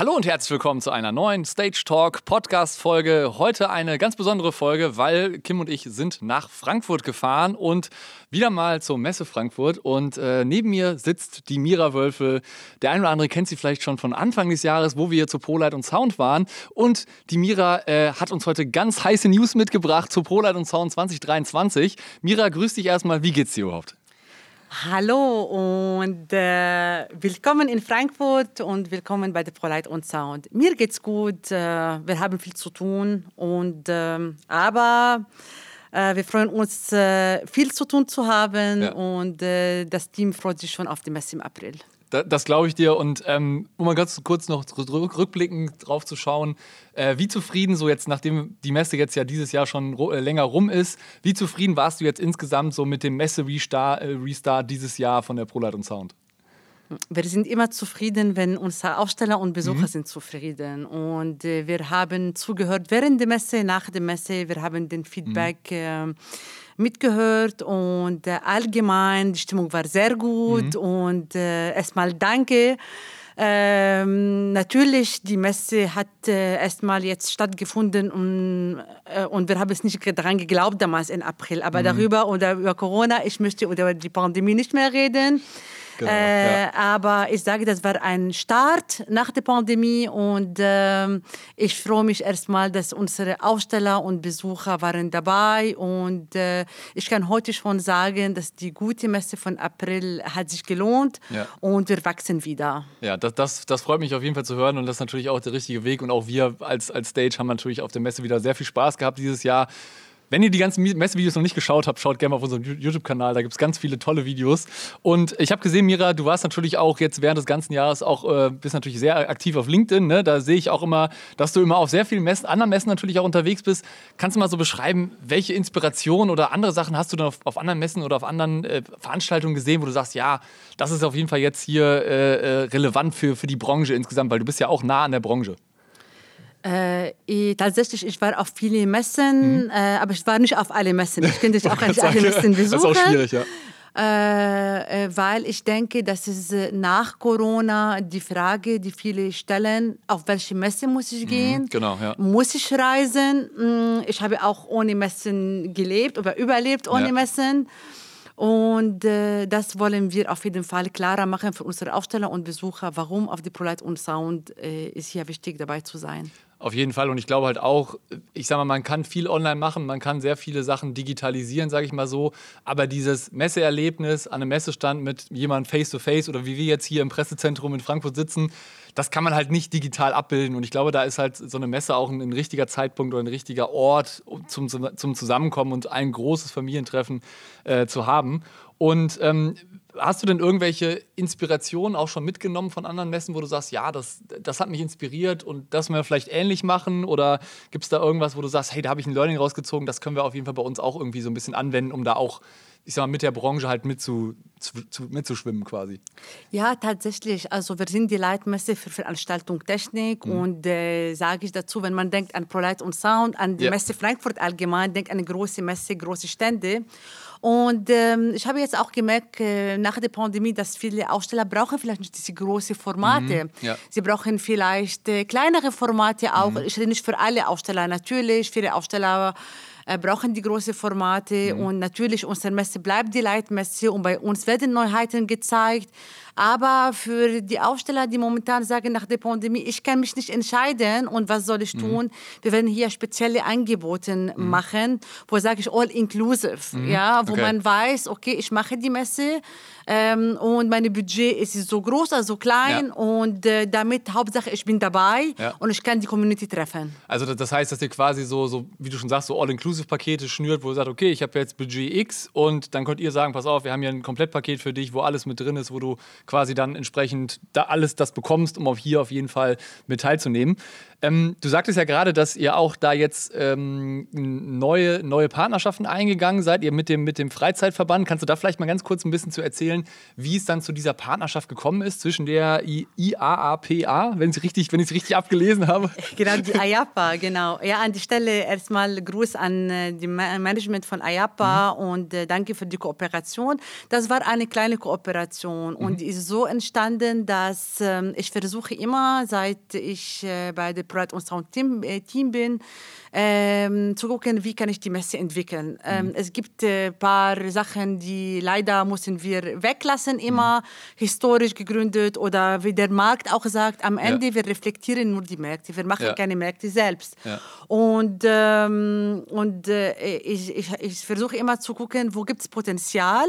Hallo und herzlich willkommen zu einer neuen Stage Talk Podcast Folge. Heute eine ganz besondere Folge, weil Kim und ich sind nach Frankfurt gefahren und wieder mal zur Messe Frankfurt. Und äh, neben mir sitzt die Mira Wölfe. Der eine oder andere kennt sie vielleicht schon von Anfang des Jahres, wo wir zu ProLight und Sound waren. Und die Mira äh, hat uns heute ganz heiße News mitgebracht zu ProLight und Sound 2023. Mira, grüß dich erstmal. Wie geht's dir überhaupt? Hallo und äh, willkommen in Frankfurt und willkommen bei der ProLight und Sound. Mir geht's gut, äh, wir haben viel zu tun und ähm, aber äh, wir freuen uns, äh, viel zu tun zu haben ja. und äh, das Team freut sich schon auf die Messe im April. Das, das glaube ich dir. Und ähm, um mal ganz kurz noch rückblickend drauf zu schauen, äh, wie zufrieden, so jetzt, nachdem die Messe jetzt ja dieses Jahr schon äh, länger rum ist, wie zufrieden warst du jetzt insgesamt so mit dem Messe-Restart äh, Restart dieses Jahr von der ProLight und Sound? Wir sind immer zufrieden, wenn unsere Aussteller und Besucher mhm. sind zufrieden. Und äh, wir haben zugehört während der Messe, nach der Messe. Wir haben den Feedback mhm. Mitgehört und äh, allgemein die Stimmung war sehr gut. Mhm. Und äh, erstmal danke. Ähm, natürlich, die Messe hat äh, erstmal jetzt stattgefunden und, äh, und wir haben es nicht daran geglaubt damals im April. Aber mhm. darüber oder über Corona, ich möchte über die Pandemie nicht mehr reden. Genau, äh, ja. Aber ich sage, das war ein Start nach der Pandemie und äh, ich freue mich erstmal, dass unsere Aussteller und Besucher waren dabei und äh, ich kann heute schon sagen, dass die gute Messe von April hat sich gelohnt ja. und wir wachsen wieder. Ja, das, das, das freut mich auf jeden Fall zu hören und das ist natürlich auch der richtige Weg und auch wir als, als Stage haben natürlich auf der Messe wieder sehr viel Spaß gehabt dieses Jahr. Wenn ihr die ganzen Messevideos noch nicht geschaut habt, schaut gerne mal auf unserem YouTube-Kanal. Da gibt es ganz viele tolle Videos. Und ich habe gesehen, Mira, du warst natürlich auch jetzt während des ganzen Jahres auch, äh, bist natürlich sehr aktiv auf LinkedIn. Ne? Da sehe ich auch immer, dass du immer auf sehr vielen Messen, anderen Messen natürlich auch unterwegs bist. Kannst du mal so beschreiben, welche Inspiration oder andere Sachen hast du dann auf, auf anderen Messen oder auf anderen äh, Veranstaltungen gesehen, wo du sagst, ja, das ist auf jeden Fall jetzt hier äh, äh relevant für, für die Branche insgesamt, weil du bist ja auch nah an der Branche. Äh, ich, tatsächlich, ich war auf viele Messen, mhm. äh, aber ich war nicht auf alle Messen. Ich könnte auch nicht alle Messen besuchen. Das ist auch schwierig, ja. Äh, äh, weil ich denke, dass es äh, nach Corona die Frage, die viele stellen, auf welche Messe muss ich mhm, gehen? Mhm, genau, ja. Muss ich reisen? Mm, ich habe auch ohne Messen gelebt oder überlebt ohne ja. Messen. Und äh, das wollen wir auf jeden Fall klarer machen für unsere Aufsteller und Besucher, warum auf die ProLight und Sound äh, ist hier wichtig dabei zu sein. Auf jeden Fall. Und ich glaube halt auch, ich sage mal, man kann viel online machen, man kann sehr viele Sachen digitalisieren, sage ich mal so. Aber dieses Messeerlebnis an einem Messestand mit jemandem face-to-face oder wie wir jetzt hier im Pressezentrum in Frankfurt sitzen, das kann man halt nicht digital abbilden. Und ich glaube, da ist halt so eine Messe auch ein, ein richtiger Zeitpunkt oder ein richtiger Ort zum, zum Zusammenkommen und ein großes Familientreffen äh, zu haben. Und ähm, Hast du denn irgendwelche Inspirationen auch schon mitgenommen von anderen Messen, wo du sagst, ja, das, das hat mich inspiriert und das wir vielleicht ähnlich machen? Oder gibt es da irgendwas, wo du sagst, hey, da habe ich ein Learning rausgezogen, das können wir auf jeden Fall bei uns auch irgendwie so ein bisschen anwenden, um da auch, ich sag mal, mit der Branche halt mitzu, zu, mitzuschwimmen quasi? Ja, tatsächlich. Also wir sind die Leitmesse für Veranstaltung Technik mhm. und äh, sage ich dazu, wenn man denkt an ProLight und Sound, an die ja. Messe Frankfurt allgemein, denkt an eine große Messe, große Stände. Und ähm, ich habe jetzt auch gemerkt, äh, nach der Pandemie, dass viele Aussteller brauchen vielleicht nicht diese großen Formate. Mhm, ja. Sie brauchen vielleicht äh, kleinere Formate auch. Mhm. Ich rede nicht für alle Aussteller natürlich. Viele Aussteller äh, brauchen die großen Formate mhm. und natürlich unsere Messe bleibt die Leitmesse und bei uns werden Neuheiten gezeigt. Aber für die Aussteller, die momentan sagen nach der Pandemie, ich kann mich nicht entscheiden und was soll ich mhm. tun, mhm. wir werden hier spezielle Angebote mhm. machen, wo sage ich all inclusive, mhm. ja, wo okay. man weiß, okay, ich mache die Messe ähm, und mein Budget ist so groß, also klein ja. und äh, damit Hauptsache ich bin dabei ja. und ich kann die Community treffen. Also das heißt, dass ihr quasi so, so wie du schon sagst, so all inclusive Pakete schnürt, wo ihr sagt, okay, ich habe jetzt Budget X und dann könnt ihr sagen, pass auf, wir haben hier ein Komplettpaket für dich, wo alles mit drin ist, wo du quasi dann entsprechend da alles das bekommst, um auch hier auf jeden Fall mit teilzunehmen. Ähm, du sagtest ja gerade, dass ihr auch da jetzt ähm, neue, neue Partnerschaften eingegangen seid, ihr mit dem, mit dem Freizeitverband. Kannst du da vielleicht mal ganz kurz ein bisschen zu erzählen, wie es dann zu dieser Partnerschaft gekommen ist zwischen der IAAPA, wenn ich es richtig, richtig abgelesen habe? Genau, die IAPA, genau. Ja, an die Stelle erstmal Gruß an äh, dem Management von IAPA mhm. und äh, danke für die Kooperation. Das war eine kleine Kooperation mhm. und ist so entstanden, dass äh, ich versuche immer, seit ich äh, bei der Pride und Sound Team, äh, Team bin, ähm, zu gucken, wie kann ich die Messe entwickeln. Ähm, mhm. Es gibt ein äh, paar Sachen, die leider müssen wir weglassen, immer mhm. historisch gegründet oder wie der Markt auch sagt, am Ende ja. wir reflektieren nur die Märkte, wir machen ja. keine Märkte selbst. Ja. Und, ähm, und äh, ich, ich, ich versuche immer zu gucken, wo gibt es Potenzial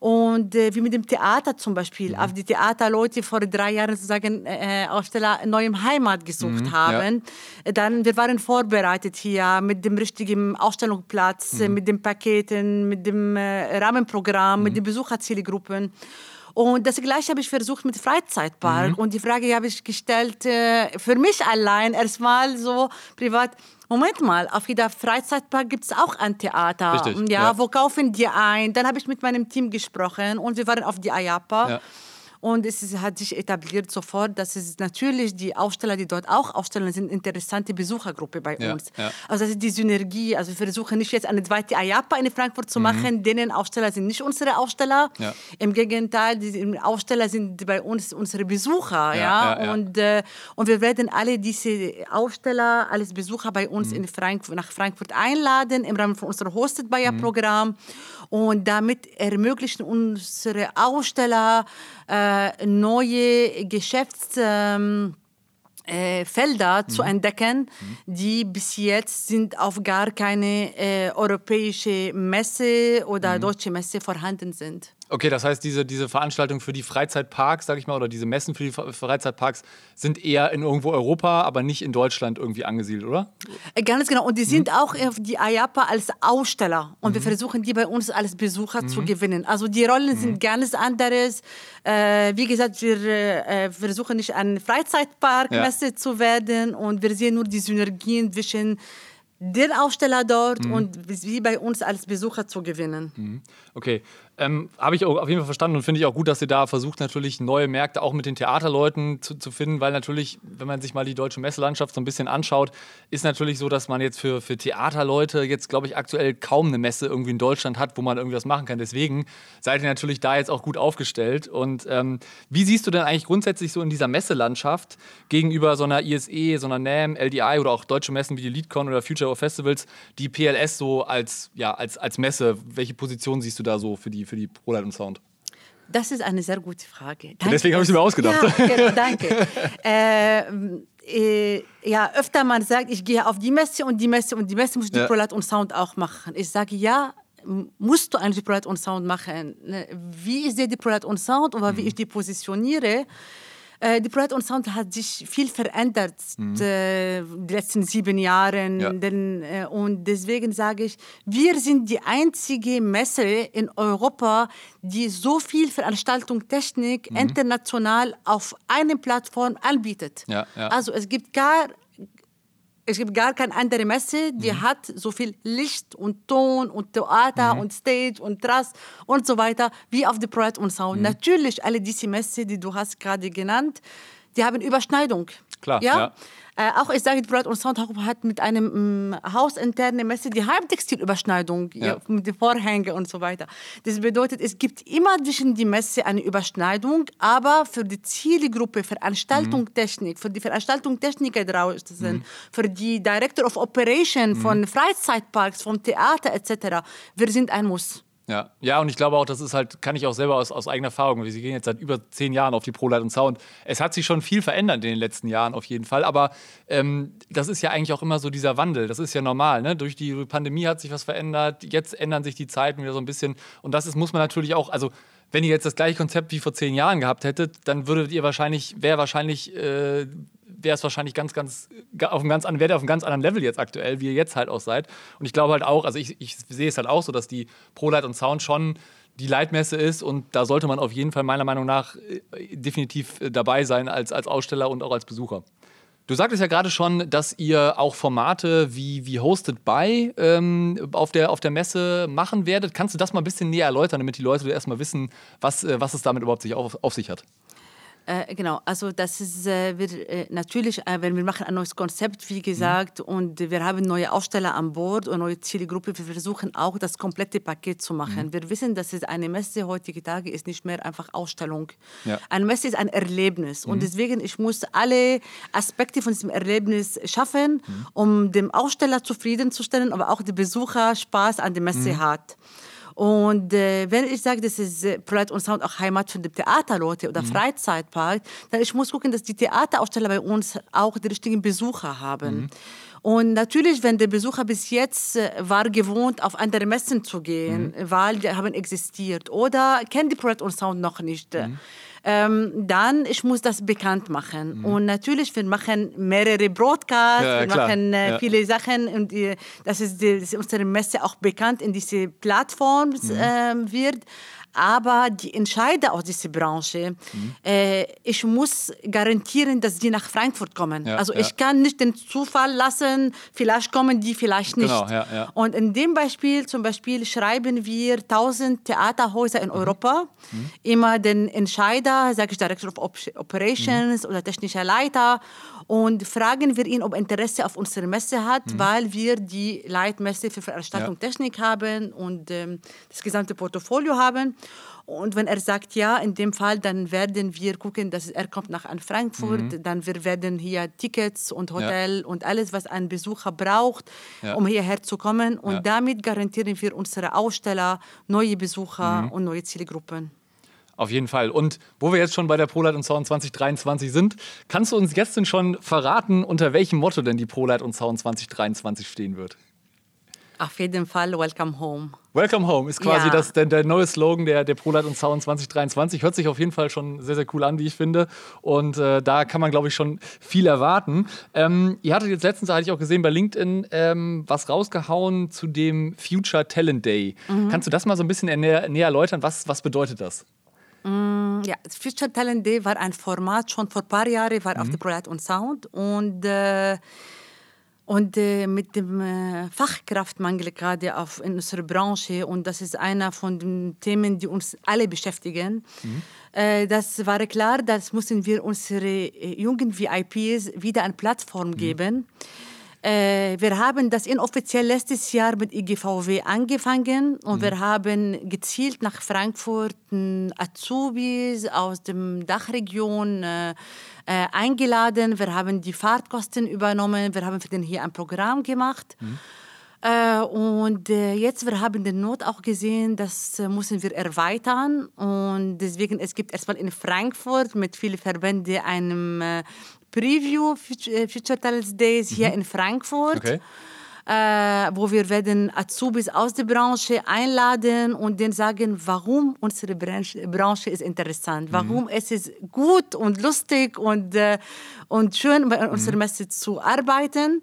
und äh, wie mit dem Theater zum Beispiel, mhm. auf die Theaterleute vor drei Jahren sozusagen äh, Aussteller neue Heimat gesucht mhm, haben. Ja. Dann, wir waren vorbereitet hier mit dem richtigen Ausstellungsplatz, mhm. mit den Paketen, mit dem äh, Rahmenprogramm, mit mhm. den Besucherzielgruppen. Und das Gleiche habe ich versucht mit Freizeitpark. Mhm. Und die Frage habe ich gestellt, äh, für mich allein, erstmal so privat, Moment mal, auf jeder Freizeitpark gibt es auch ein Theater. Richtig, ja, ja, wo kaufen die ein? Dann habe ich mit meinem Team gesprochen und wir waren auf die Ayapa. Ja. Und es ist, hat sich etabliert sofort, dass es natürlich die Aussteller, die dort auch ausstellen, sind interessante Besuchergruppe bei ja, uns. Ja. Also das ist die Synergie. Also wir versuchen nicht jetzt eine zweite Ayapa in Frankfurt zu mhm. machen. Denen Aussteller sind nicht unsere Aussteller. Ja. Im Gegenteil, die Aussteller sind bei uns unsere Besucher. Ja, Und, äh, und wir werden alle diese Aussteller, alles Besucher bei uns mhm. in Frankfurt, nach Frankfurt einladen im Rahmen von unserem Hosted Buyer Programm. Mhm. Und damit ermöglichen unsere Aussteller äh, neue Geschäftsfelder ähm, äh, mhm. zu entdecken, mhm. die bis jetzt sind auf gar keine äh, europäische Messe oder mhm. deutsche Messe vorhanden sind. Okay, das heißt, diese, diese Veranstaltungen für die Freizeitparks, sag ich mal, oder diese Messen für die Freizeitparks sind eher in irgendwo Europa, aber nicht in Deutschland irgendwie angesiedelt, oder? Äh, ganz genau. Und die sind mhm. auch auf die IAPA als Aussteller. Und mhm. wir versuchen, die bei uns als Besucher mhm. zu gewinnen. Also die Rollen sind mhm. ganz anderes. Äh, wie gesagt, wir äh, versuchen nicht ein Freizeitparkmesse ja. zu werden und wir sehen nur die Synergien zwischen den Aussteller dort mhm. und wie bei uns als Besucher zu gewinnen. Mhm. Okay, ähm, Habe ich auch auf jeden Fall verstanden und finde ich auch gut, dass ihr da versucht, natürlich neue Märkte auch mit den Theaterleuten zu, zu, finden, weil natürlich, wenn man sich mal die deutsche Messelandschaft so ein bisschen anschaut, ist natürlich so, dass man jetzt für, für Theaterleute jetzt, glaube ich, aktuell kaum eine Messe irgendwie in Deutschland hat, wo man irgendwie was machen kann. Deswegen seid ihr natürlich da jetzt auch gut aufgestellt. Und ähm, wie siehst du denn eigentlich grundsätzlich so in dieser Messelandschaft gegenüber so einer ISE, so einer NAM, LDI oder auch deutsche Messen wie die LeadCon oder Future of Festivals, die PLS so als, ja, als, als Messe? Welche Position siehst du da so für die, für die ProLight und Sound? Das ist eine sehr gute Frage. Danke. Deswegen habe ich sie mir ausgedacht. Ja, genau, danke. äh, äh, ja, öfter man sagt, ich gehe auf die Messe und die Messe und die Messe muss die ja. ProLight und Sound auch machen. Ich sage ja, musst du eigentlich ProLight und Sound machen. Ne, wie ich sehe die ProLight und Sound oder wie mhm. ich die positioniere, äh, die Pride und Sound hat sich viel verändert mhm. äh, die letzten sieben Jahre. Ja. Denn, äh, und deswegen sage ich, wir sind die einzige Messe in Europa, die so viel Veranstaltung, Technik mhm. international auf einer Plattform anbietet. Ja, ja. Also es gibt gar es gibt gar keine andere Messe, die mhm. hat so viel Licht und Ton und Theater mhm. und Stage und Trass und so weiter wie auf der Pride und Sound. Mhm. Natürlich, alle diese Messe, die du hast gerade genannt, die haben Überschneidung. Klar, ja. ja. Äh, auch ich sage, Brot und Sound hat mit einem ähm, hausinterne Messe die Heimtextilüberschneidung ja. mit den Vorhängen und so weiter. Das bedeutet, es gibt immer zwischen die Messe eine Überschneidung, aber für die Zielgruppe Veranstaltung mhm. Technik, für die Veranstaltung Techniker draußen, mhm. für die Director of Operation mhm. von Freizeitparks, vom Theater etc. Wir sind ein Muss. Ja, ja, und ich glaube auch, das ist halt, kann ich auch selber aus, aus eigener Erfahrung, wir gehen jetzt seit über zehn Jahren auf die ProLight und Sound. Es hat sich schon viel verändert in den letzten Jahren auf jeden Fall, aber ähm, das ist ja eigentlich auch immer so dieser Wandel, das ist ja normal. Ne? Durch die Pandemie hat sich was verändert, jetzt ändern sich die Zeiten wieder so ein bisschen und das ist, muss man natürlich auch, also wenn ihr jetzt das gleiche Konzept wie vor zehn Jahren gehabt hättet, dann würdet ihr wahrscheinlich, wäre wahrscheinlich äh, wäre es wahrscheinlich ganz, ganz, auf einem ganz, auf einem ganz anderen Level jetzt aktuell, wie ihr jetzt halt auch seid. Und ich glaube halt auch, also ich, ich sehe es halt auch so, dass die ProLight und Sound schon die Leitmesse ist und da sollte man auf jeden Fall meiner Meinung nach äh, definitiv äh, dabei sein als, als Aussteller und auch als Besucher. Du sagtest ja gerade schon, dass ihr auch Formate wie, wie Hosted by ähm, auf, der, auf der Messe machen werdet. Kannst du das mal ein bisschen näher erläutern, damit die Leute erstmal wissen, was, äh, was es damit überhaupt sich auf, auf sich hat? Äh, genau, also das ist äh, wir, äh, natürlich, äh, wenn wir machen ein neues Konzept, wie gesagt, mhm. und wir haben neue Aussteller an Bord und neue Zielgruppe, wir versuchen auch das komplette Paket zu machen. Mhm. Wir wissen, dass es eine Messe heutige Tage ist nicht mehr einfach Ausstellung. Ja. Eine Messe ist ein Erlebnis mhm. und deswegen ich muss alle Aspekte von diesem Erlebnis schaffen, mhm. um dem Aussteller zufriedenzustellen, aber auch der Besucher Spaß an der Messe mhm. hat. Und äh, wenn ich sage, das ist äh, Pride und Sound auch Heimat für die Theaterleute oder mhm. Freizeitpark, dann ich muss gucken, dass die Theateraussteller bei uns auch die richtigen Besucher haben. Mhm. Und natürlich, wenn der Besucher bis jetzt äh, war gewohnt, auf andere Messen zu gehen, mhm. weil die haben existiert oder kennt die Pride und Sound noch nicht. Mhm ähm, dann ich muss das bekannt machen. Mhm. Und natürlich, wir machen mehrere Broadcasts, ja, wir klar. machen äh, ja. viele Sachen und äh, das ist, die, das ist unsere Messe auch bekannt in diese Plattform mhm. äh, wird aber die Entscheider aus dieser Branche, mhm. äh, ich muss garantieren, dass die nach Frankfurt kommen. Ja, also ja. ich kann nicht den Zufall lassen, vielleicht kommen die, vielleicht nicht. Genau, ja, Und in dem Beispiel zum Beispiel schreiben wir 1000 Theaterhäuser in mhm. Europa, mhm. immer den Entscheider, sage ich Director of Operations oder technischer Leiter und fragen wir ihn, ob er Interesse auf unsere Messe hat, mhm. weil wir die Leitmesse für Veranstaltung. Technik haben und ähm, das gesamte Portfolio haben. Und wenn er sagt ja, in dem Fall, dann werden wir gucken, dass er kommt nach an Frankfurt, mhm. dann wir werden hier Tickets und Hotel ja. und alles, was ein Besucher braucht, ja. um hierher zu kommen. Und ja. damit garantieren wir unsere Aussteller neue Besucher mhm. und neue Zielgruppen. Auf jeden Fall. Und wo wir jetzt schon bei der ProLight und Sound 2023 sind, kannst du uns jetzt denn schon verraten, unter welchem Motto denn die ProLight und Sound 2023 stehen wird? Auf jeden Fall Welcome Home. Welcome Home ist quasi ja. das, der, der, neue Slogan der, der ProLight und Sound 2023. Hört sich auf jeden Fall schon sehr, sehr cool an, wie ich finde. Und äh, da kann man, glaube ich, schon viel erwarten. Ähm, ihr hattet jetzt letztens, hatte ich auch gesehen, bei LinkedIn ähm, was rausgehauen zu dem Future Talent Day. Mhm. Kannst du das mal so ein bisschen näher, näher erläutern? Was, was bedeutet das? Mm, ja, Future Talent Day war ein Format, schon vor ein paar Jahren war mhm. auf der ProLight und Sound und äh, und äh, mit dem äh, Fachkraftmangel gerade auf in unserer Branche und das ist einer von den Themen, die uns alle beschäftigen. Mhm. Äh, das war klar, das müssen wir unsere äh, jungen VIPs wieder eine Plattform mhm. geben. Äh, wir haben das inoffiziell letztes Jahr mit IGVW angefangen und mhm. wir haben gezielt nach Frankfurt Azubis aus der Dachregion äh, äh, eingeladen. Wir haben die Fahrtkosten übernommen. Wir haben für den hier ein Programm gemacht. Mhm. Äh, und äh, jetzt wir haben den Not auch gesehen, das äh, müssen wir erweitern und deswegen es gibt erstmal in Frankfurt mit vielen Verbänden einem äh, Preview äh, Future Talents Days hier mhm. in Frankfurt. Okay. Äh, wo wir werden Azubis aus der Branche einladen und denen sagen, warum unsere Branche, Branche ist interessant, mhm. warum es ist gut und lustig und, äh, und schön bei mhm. unserer Messe zu arbeiten.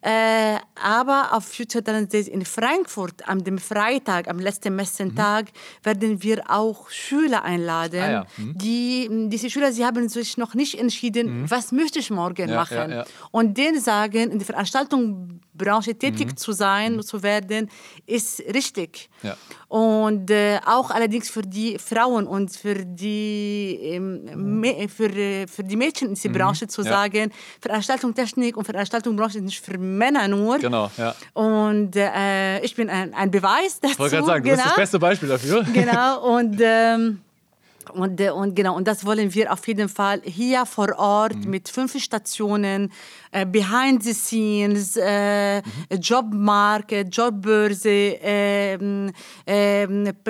Äh, aber auf Future Talent Days in Frankfurt am dem Freitag, am letzten Messentag, mhm. werden wir auch Schüler einladen. Ah, ja. mhm. die, diese Schüler, sie haben sich noch nicht entschieden, mhm. was möchte ich morgen ja, machen. Ja, Und denen sagen, in der Veranstaltungsbranche tätig mhm. zu sein, mhm. zu werden, ist richtig. Und äh, auch allerdings für die Frauen und für die, ähm, für, äh, für die Mädchen in dieser mhm. Branche zu sagen, Veranstaltungstechnik und Veranstaltungsbranche ist nicht für Männer nur. Genau, ja. Und äh, ich bin ein, ein Beweis dazu. Ich wollte gerade sagen, du genau. bist das genau. beste Beispiel dafür. Genau, und... Ähm, und, äh, und, genau, und das wollen wir auf jeden Fall hier vor Ort mhm. mit fünf Stationen, äh, Behind the Scenes, äh, mhm. Jobmarket, Jobbörse, äh,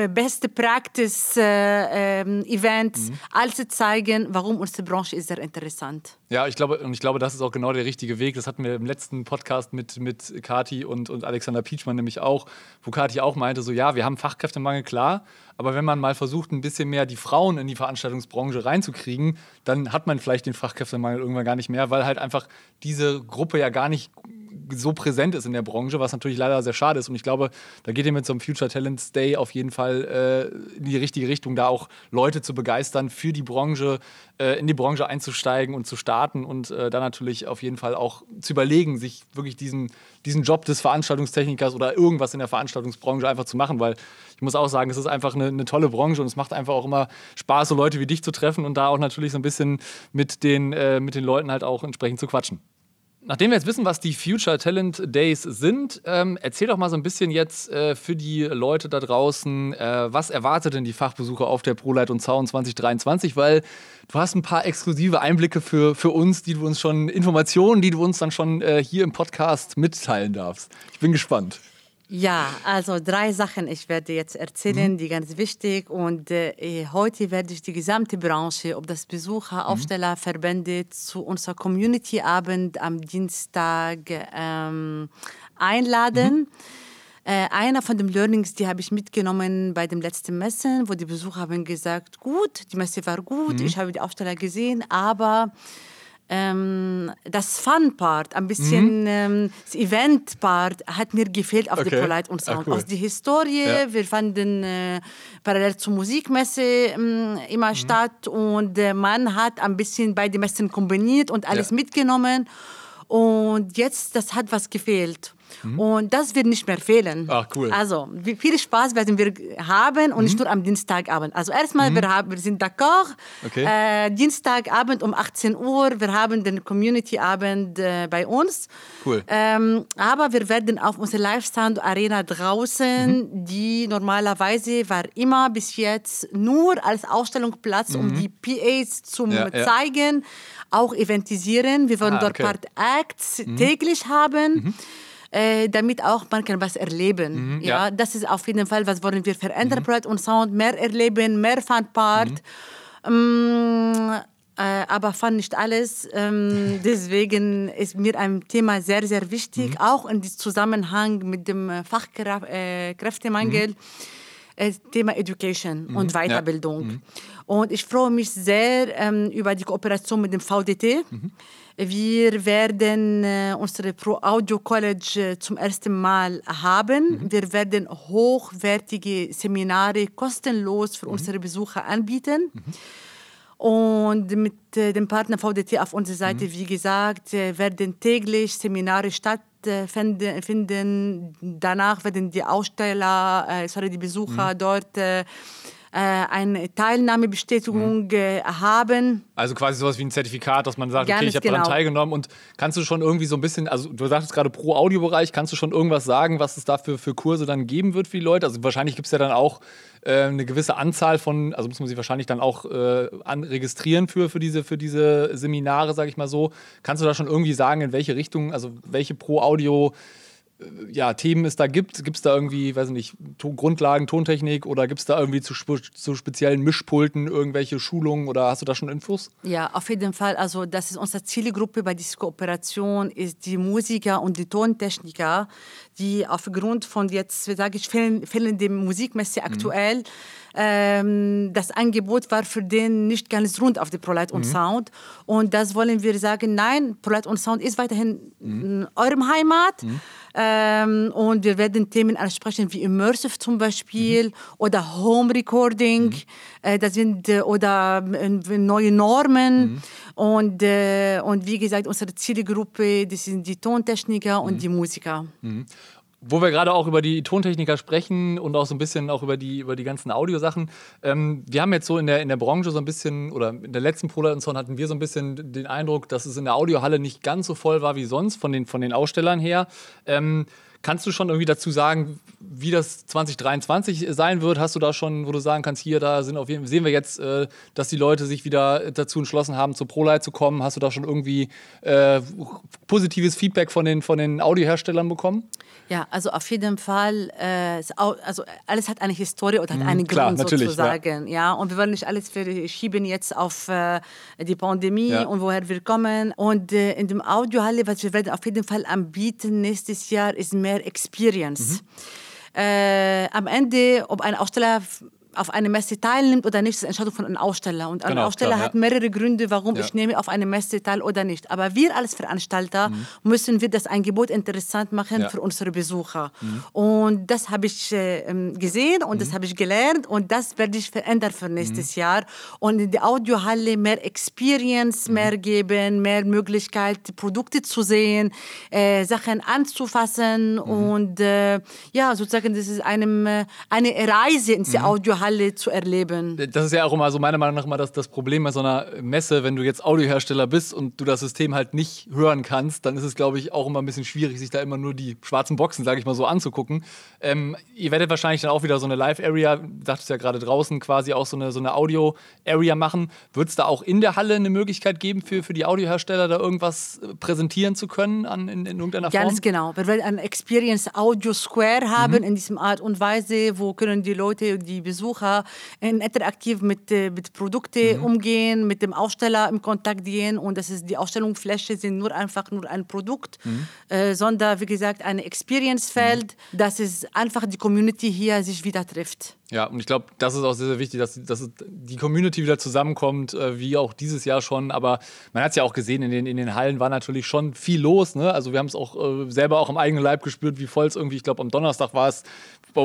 beste Practice äh, ähm, Events, mhm. alles zeigen, warum unsere Branche ist sehr interessant. Ja, ich glaube, und ich glaube, das ist auch genau der richtige Weg. Das hatten wir im letzten Podcast mit, mit Kati und, und Alexander Pietschmann nämlich auch, wo Kati auch meinte, so ja, wir haben Fachkräftemangel, klar, aber wenn man mal versucht, ein bisschen mehr die Frauen in die Veranstaltungsbranche reinzukriegen, dann hat man vielleicht den Fachkräftemangel irgendwann gar nicht mehr, weil halt einfach diese Gruppe ja gar nicht so präsent ist in der Branche, was natürlich leider sehr schade ist. Und ich glaube, da geht ihr mit so einem Future Talents Day auf jeden Fall äh, in die richtige Richtung, da auch Leute zu begeistern, für die Branche, äh, in die Branche einzusteigen und zu starten und äh, dann natürlich auf jeden Fall auch zu überlegen, sich wirklich diesen, diesen Job des Veranstaltungstechnikers oder irgendwas in der Veranstaltungsbranche einfach zu machen, weil ich muss auch sagen, es ist einfach eine, eine tolle Branche und es macht einfach auch immer Spaß, so Leute wie dich zu treffen und da auch natürlich so ein bisschen mit den, äh, mit den Leuten halt auch entsprechend zu quatschen. Nachdem wir jetzt wissen, was die Future Talent Days sind, ähm, erzähl doch mal so ein bisschen jetzt äh, für die Leute da draußen, äh, was erwartet denn die Fachbesucher auf der ProLight und Zaun 2023? Weil du hast ein paar exklusive Einblicke für, für uns, die du uns schon, Informationen, die du uns dann schon äh, hier im Podcast mitteilen darfst. Ich bin gespannt. Ja, also drei Sachen ich werde jetzt erzählen, mhm. die ganz wichtig und äh, heute werde ich die gesamte Branche, ob das Besucher, mhm. Aufsteller, Verbände zu unserer Community Abend am Dienstag ähm, einladen. Mhm. Äh, einer von den Learnings, die habe ich mitgenommen bei dem letzten Messen, wo die Besucher haben gesagt, gut, die Messe war gut, mhm. ich habe die Aufsteller gesehen, aber ähm, das Fun-Part, ein bisschen mhm. ähm, das Event-Part hat mir gefehlt auf okay. der Polite und Sound. Ah, cool. Aus der Historie, ja. wir fanden äh, parallel zur Musikmesse äh, immer mhm. statt und äh, man hat ein bisschen beide Messen kombiniert und alles ja. mitgenommen. Und jetzt, das hat was gefehlt. Mhm. Und das wird nicht mehr fehlen. Ach, cool. Also, viel Spaß werden wir haben und mhm. nicht nur am Dienstagabend. Also, erstmal, mhm. wir, haben, wir sind d'accord. Okay. Äh, Dienstagabend um 18 Uhr, wir haben den Community-Abend äh, bei uns. Cool. Ähm, aber wir werden auf unserer Live-Sound-Arena draußen, mhm. die normalerweise war immer bis jetzt nur als Ausstellungsplatz, um mhm. die PAs zu ja, zeigen, ja. auch eventisieren. Wir wollen ah, dort okay. Part Acts mhm. täglich haben äh, damit auch man kann was erleben. Mhm, ja. ja. das ist auf jeden Fall, was wollen wir verändern, mhm. und Sound, mehr erleben, mehr Funpart. Mhm. Ähm, äh, aber fand nicht alles. Ähm, deswegen ist mir ein Thema sehr, sehr wichtig, mhm. auch in diesem Zusammenhang mit dem Fachkräftemangel. Äh, mhm. Äh, Thema Education mhm. und Weiterbildung. Ja. Mhm. Und ich freue mich sehr ähm, über die Kooperation mit dem VDT. Wir werden äh, unsere Pro Audio College äh, zum ersten Mal haben. Mhm. Wir werden hochwertige Seminare kostenlos für mhm. unsere Besucher anbieten. Mhm. Und mit äh, dem Partner VDT auf unserer Seite, mhm. wie gesagt, äh, werden täglich Seminare stattfinden. Danach werden die Aussteller, äh, sorry, die Besucher mhm. dort eine Teilnahmebestätigung mhm. Äh, haben. Also quasi sowas wie ein Zertifikat, dass man sagt, Ganz okay, ich habe genau. daran teilgenommen. Und kannst du schon irgendwie so ein bisschen, also du sagtest gerade pro Audiobereich, kannst du schon irgendwas sagen, was es dafür für Kurse dann geben wird für die Leute? Also wahrscheinlich gibt es ja dann auch äh, eine gewisse Anzahl von, also muss man sich wahrscheinlich dann auch äh, registrieren für, für, diese, für diese Seminare, sage ich mal so. Kannst du da schon irgendwie sagen, in welche Richtung, also welche pro Audio äh, ja, Themen es da gibt. Gibt es da irgendwie, weiß nicht, to Grundlagen, Tontechnik oder gibt es da irgendwie zu, zu, speziellen Mischpulten irgendwelche Schulungen oder hast du da schon Infos? Ja, auf jeden Fall. Also das ist unsere Zielgruppe bei dieser Kooperation, ist die Musiker und die Tontechniker, die aufgrund von jetzt, sage ich, fehlenden Musikmesse aktuell mhm ähm, das Angebot war für den nicht ganz rund auf die ProLight und mhm. Sound. Und das wollen wir sagen, nein, ProLight und Sound ist weiterhin mhm. eurem Heimat. Mhm. Ähm, und wir werden Themen ansprechen wie Immersive zum Beispiel mhm. oder Home Recording. Mhm. Äh, das sind, äh, oder äh, neue Normen. Mhm. Und, äh, und wie gesagt, unsere Zielgruppe, das sind die Tontechniker und die Musiker. Wo wir gerade auch über die Tontechniker sprechen und auch so ein bisschen auch über die, über die ganzen Audiosachen. Ähm, wir haben jetzt so in der, in der Branche so ein bisschen, oder in der letzten Pro Sound hatten wir so ein bisschen den Eindruck, dass es in der Audiohalle nicht ganz so voll war wie sonst von den, von den Ausstellern her. Ähm, Kannst du schon irgendwie dazu sagen, wie das 2023 sein wird? Hast du da schon, wo du sagen kannst, hier, da sind auf jeden, sehen wir jetzt, äh, dass die Leute sich wieder dazu entschlossen haben, zur ProLight zu kommen? Hast du da schon irgendwie äh, positives Feedback von den, von den Audioherstellern bekommen? Ja, also auf jeden Fall, äh, also alles hat eine Historie oder hat mhm, einen Grund klar, sozusagen. Ja. ja. und wir wollen nicht alles verschieben jetzt auf äh, die Pandemie ja. und woher wir kommen. Und äh, in dem Audiohalle, was wir werden auf jeden Fall anbieten nächstes Jahr, ist mehr Experience. Mhm. Äh, am Ende, ob ein Aussteller auf einer Messe teilnimmt oder nicht, ist eine Entscheidung von einem Aussteller. Und ein Genau, Aussteller klar, hat mehrere Gründe, warum ich nehme auf eine Messe teil oder nicht. Aber wir als Veranstalter müssen wir das Angebot interessant machen für unsere Besucher. Und das habe ich äh, ähm, gesehen und das habe ich gelernt und das werde ich verändern für nächstes Jahr. Und in der Audiohalle mehr Experience mehr geben, mehr Möglichkeit, Produkte zu sehen, äh, Sachen anzufassen und äh, ja, sozusagen, das ist einem, äh, eine Reise in die Audiohalle zu erleben. Das ist ja auch immer so meiner Meinung nach immer das, das Problem bei so einer Messe, wenn du jetzt Audiohersteller bist und du das System halt nicht hören kannst, dann ist es, glaube ich, auch immer ein bisschen schwierig, sich da immer nur die schwarzen Boxen, sage ich mal so, anzugucken. Ähm, ihr werdet wahrscheinlich dann auch wieder so eine Live-Area, sagtest ja gerade draußen, quasi auch so eine, so eine Audio-Area machen. Wird es da auch in der Halle eine Möglichkeit geben, für, für die Audiohersteller da irgendwas äh, präsentieren zu können an, in, in irgendeiner Form? Ganz genau. Wir werden ein Experience Audio Square haben in diesem Art und Weise, wo können die Leute, die Besucher in interaktiv mit, äh, mit Produkten umgehen, mit dem Aussteller im Kontakt gehen und das ist die Ausstellungsfläche sind nur einfach nur ein Produkt, äh, sondern wie gesagt ein Experience-Feld, dass es einfach die Community hier sich wieder trifft. Ja, und ich glaube, das ist auch sehr, sehr wichtig, dass, dass die Community wieder zusammenkommt, äh, wie auch dieses Jahr schon. Aber man hat es ja auch gesehen, in den, in den Hallen war natürlich schon viel los. Ne? Also wir haben es auch äh, selber auch am eigenen Leib gespürt, wie voll es irgendwie, ich glaube, am Donnerstag war es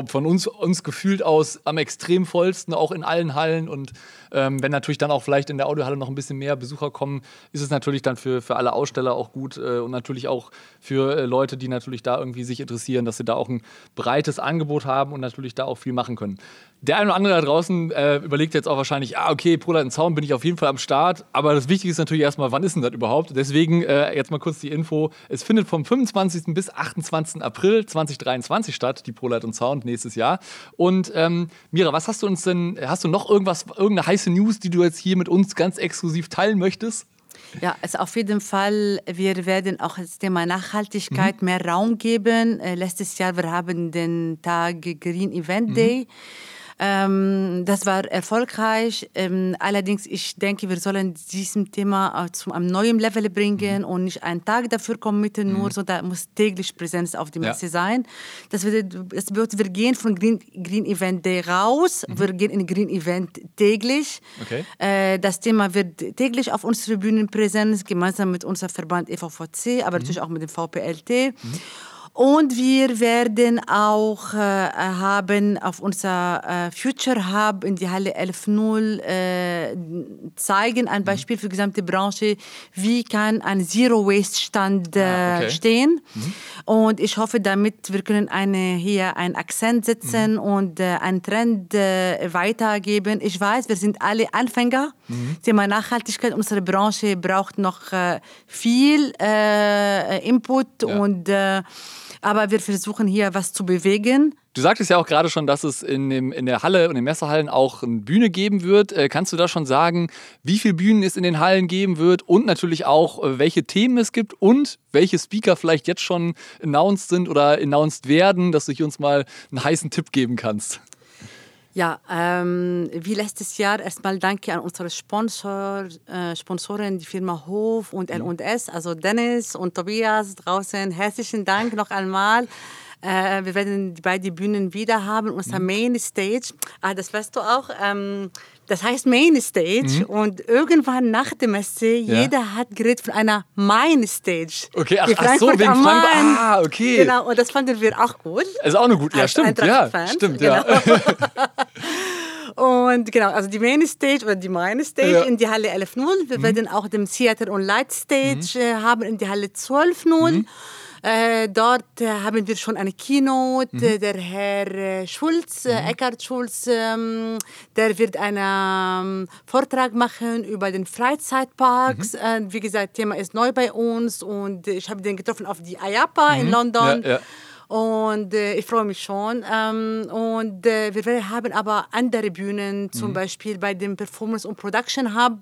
von uns, uns gefühlt aus am extrem vollsten, auch in allen Hallen. Und ähm, wenn natürlich dann auch vielleicht in der Audiohalle noch ein bisschen mehr Besucher kommen, ist es natürlich dann für, für alle Aussteller auch gut äh, und natürlich auch für äh, Leute, die natürlich da irgendwie sich interessieren, dass sie da auch ein breites Angebot haben und natürlich da auch viel machen können. Der eine oder andere da draußen äh, überlegt jetzt auch wahrscheinlich, ah, okay, Prolat Zaun bin ich auf jeden Fall am Start. Aber das Wichtige ist natürlich erstmal, wann ist denn das überhaupt? Deswegen äh, jetzt mal kurz die Info. Es findet vom 25. bis 28. April 2023 statt, die Prolat und Sound nächstes Jahr. Und ähm, Mira, was hast du uns denn, hast du noch irgendwas, irgendeine heiße News, die du jetzt hier mit uns ganz exklusiv teilen möchtest? Ja, also auf jeden Fall, wir werden auch das Thema Nachhaltigkeit mehr Raum geben. Äh, letztes Jahr, wir haben den Tag Green Event Day. Ähm, das war erfolgreich. Ähm, allerdings, ich denke, wir sollen diesem Thema äh, zu einem neuen Level bringen und nicht einen Tag dafür committen, nur so, da muss täglich Präsenz auf die Ja. Messe sein. Das bedeutet, wir gehen von Green, Green Event Day raus, wir gehen in Green Event täglich. Okay. Äh, das Thema wird täglich auf unseren Bühnen präsent, gemeinsam mit unserem Verband EVVC, aber natürlich auch mit dem VPLT. Und wir werden auch äh, haben auf unser äh, Future Hub in die Halle 11.0 äh, zeigen, ein Beispiel für die gesamte Branche, wie kann ein Zero Waste Stand äh, Ah, okay. stehen. Und ich hoffe, damit wir können eine, hier einen Akzent setzen und äh, einen Trend äh, weitergeben. Ich weiß, wir sind alle Anfänger. Thema Nachhaltigkeit, unsere Branche braucht noch äh, viel äh, Input Ja. und äh, aber wir versuchen hier was zu bewegen. Du sagtest ja auch gerade schon, dass es in, dem, in der Halle und in den Messehallen auch eine Bühne geben wird. Äh, kannst du da schon sagen, wie viele Bühnen es in den Hallen geben wird und natürlich auch, äh, welche Themen es gibt und welche Speaker vielleicht jetzt schon announced sind oder announced werden, dass du hier uns mal einen heißen Tipp geben kannst? Ja, ähm, wie letztes Jahr erstmal danke an unsere Sponsor, äh, Sponsoren, die Firma Hof und L&S, also Dennis und Tobias draußen. Herzlichen Dank noch einmal. Äh, wir werden die beiden Bühnen wieder haben. Unser Main Stage, ah, das weißt du auch, ähm, das heißt Main Stage. Und irgendwann nach der Messe, jeder hat geredet von einer Main Stage. Okay, ach- ach so, wegen Frankfurt. Main. Ah, okay. Genau, und das fanden wir auch gut. Also auch eine gute, ja stimmt, ja, stimmt, ja. genau. Und genau, also die Main Stage oder die Main Stage Ja. in die Halle 11.0. Wir werden auch den Theater und Light Stage äh, haben in die Halle 12.0. Äh, dort äh, haben wir schon eine Keynote. Äh, Der Herr äh, Schulz, äh, Eckhard Schulz, ähm, der wird einen ähm, Vortrag machen über den Freizeitparks. Äh, wie gesagt, Thema ist neu bei uns und ich habe den getroffen auf die IAPA in London. Ja, ja. Und äh, ich freue mich schon. Ähm, und äh, wir haben aber andere Bühnen, zum Beispiel bei dem Performance und Production Hub.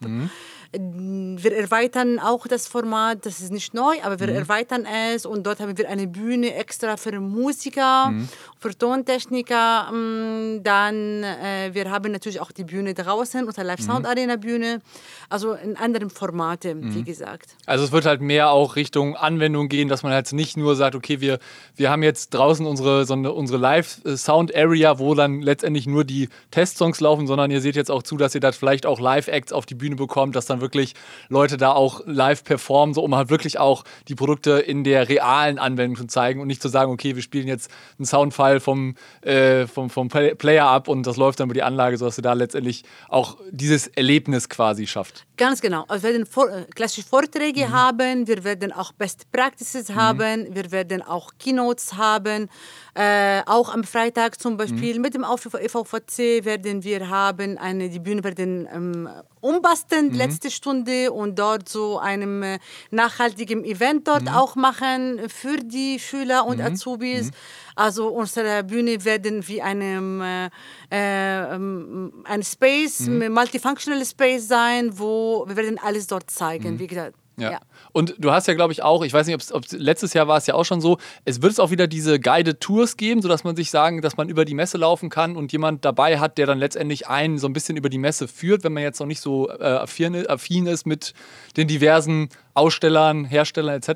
Wir erweitern auch das Format, das ist nicht neu, aber wir mhm. erweitern es und dort haben wir eine Bühne extra für Musiker, mhm. für Tontechniker. Mm, dann, äh, wir haben natürlich auch die Bühne draußen, unser Live Sound Arena Bühne, also in anderen Formaten, wie mhm. gesagt. Also es wird halt mehr auch Richtung Anwendung gehen, dass man halt nicht nur sagt, okay, wir, wir haben jetzt draußen unsere, so eine, unsere Live-Sound-Area, wo dann letztendlich nur die Testsongs laufen, sondern ihr seht jetzt auch zu, dass ihr da vielleicht auch Live-Acts auf die Bühne bekommt, dass dann wirklich Leute da auch live performen, so um halt wirklich auch die Produkte in der realen Anwendung zu zeigen und nicht zu sagen, okay, wir spielen jetzt einen Soundfile vom, äh, vom, vom Player ab und das läuft dann über die Anlage, sodass ihr da letztendlich auch dieses Erlebnis quasi schafft. Ganz genau. Wir werden vor, äh, klassische Vorträge mhm. haben, wir werden auch Best Practices mhm. haben, wir werden auch Keynotes haben. Äh, auch am Freitag zum Beispiel mhm. mit dem Aufruf EVVC werden wir haben, eine, die Bühne werden ähm, umbasteln, mhm. letzte Stunde und dort so einem äh, nachhaltigen Event dort mhm. auch machen für die Schüler und mhm. Azubis. Mhm. Also unsere Bühne werden wie einem äh, äh, ähm, ein Space, mhm. multifunctional Space sein, wo wir werden alles dort zeigen. Wie gesagt, ja. ja. Und du hast ja, glaube ich, auch, ich weiß nicht, ob letztes Jahr war es ja auch schon so, es wird es auch wieder diese Guided Tours geben, sodass man sich sagen, dass man über die Messe laufen kann und jemand dabei hat, der dann letztendlich einen so ein bisschen über die Messe führt, wenn man jetzt noch nicht so äh, affin ist mit den diversen Ausstellern, Herstellern etc.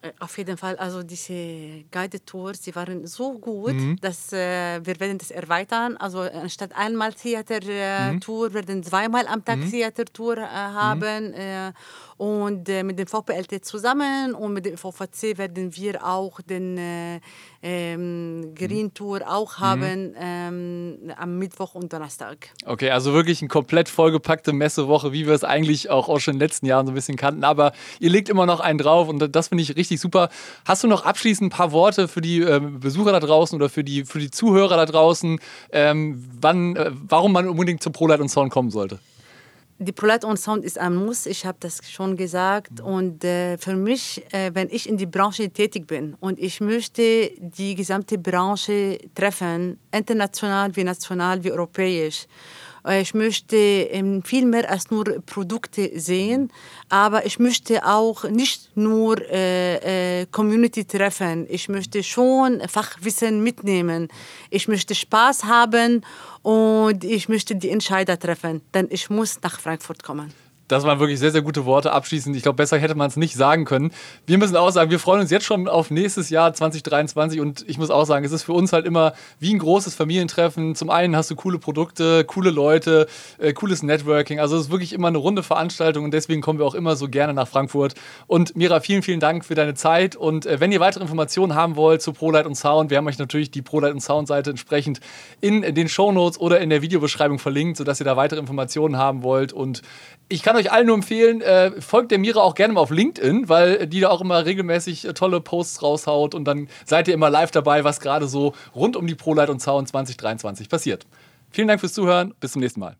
Äh, auf jeden Fall, also diese Guided Tours, die waren so gut, mhm. dass äh, wir werden das erweitern. Also anstatt einmal Theater-Tour mhm. werden zweimal am Tag mhm. Theater-Tour äh, haben. Mhm. Äh, und äh, mit dem VPLT zusammen und mit dem VVC werden wir auch den äh, ähm, Green Tour auch mhm. haben mhm. ähm, am Mittwoch und Donnerstag. Okay, also wirklich eine komplett vollgepackte Messewoche, wie wir es eigentlich auch, auch schon in den letzten Jahren so ein bisschen kannten. Aber ihr legt immer noch einen drauf und das finde ich richtig super. Hast du noch abschließend ein paar Worte für die äh, Besucher da draußen oder für die, für die Zuhörer da draußen, ähm, wann, äh, warum man unbedingt zur ProLight und Sound kommen sollte? Die Prolet und Sound ist ein Muss, ich habe das schon gesagt. Und äh, für mich, äh, wenn ich in die Branche tätig bin und ich möchte die gesamte Branche treffen, international wie national wie europäisch, ich möchte ähm, viel mehr als nur Produkte sehen, aber ich möchte auch nicht nur äh, äh, Community treffen. Ich möchte schon Fachwissen mitnehmen. Ich möchte Spaß haben und ich möchte die Entscheider treffen, denn ich muss nach Frankfurt kommen. Das waren wirklich sehr, sehr gute Worte abschließend. Ich glaube, besser hätte man es nicht sagen können. Wir müssen auch sagen, wir freuen uns jetzt schon auf nächstes Jahr 2023 und ich muss auch sagen, es ist für uns halt immer wie ein großes Familientreffen. Zum einen hast du coole Produkte, coole Leute, äh, cooles Networking. Also es ist wirklich immer eine runde Veranstaltung und deswegen kommen wir auch immer so gerne nach Frankfurt. Und Mira, vielen, vielen Dank für deine Zeit und äh, wenn ihr weitere Informationen haben wollt zu ProLight und Sound, wir haben euch natürlich die ProLight und Sound Seite entsprechend in den Shownotes oder in der Videobeschreibung verlinkt, sodass ihr da weitere Informationen haben wollt und ich kann euch allen nur empfehlen, äh, folgt der Mira auch gerne mal auf LinkedIn, weil die da auch immer regelmäßig äh, tolle Posts raushaut und dann seid ihr immer live dabei, was gerade so rund um die ProLight und Sound 2023 passiert. Vielen Dank fürs Zuhören, bis zum nächsten Mal.